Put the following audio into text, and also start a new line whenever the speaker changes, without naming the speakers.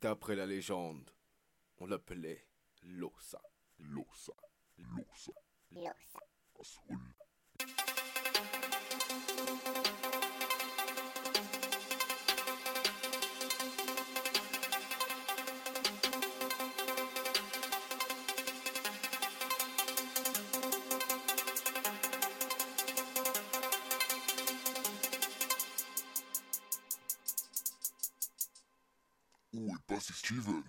D'après la légende, on l'appelait Losa.
Losa. Losa.
Losa.
Ui, tá pra assistir, velho.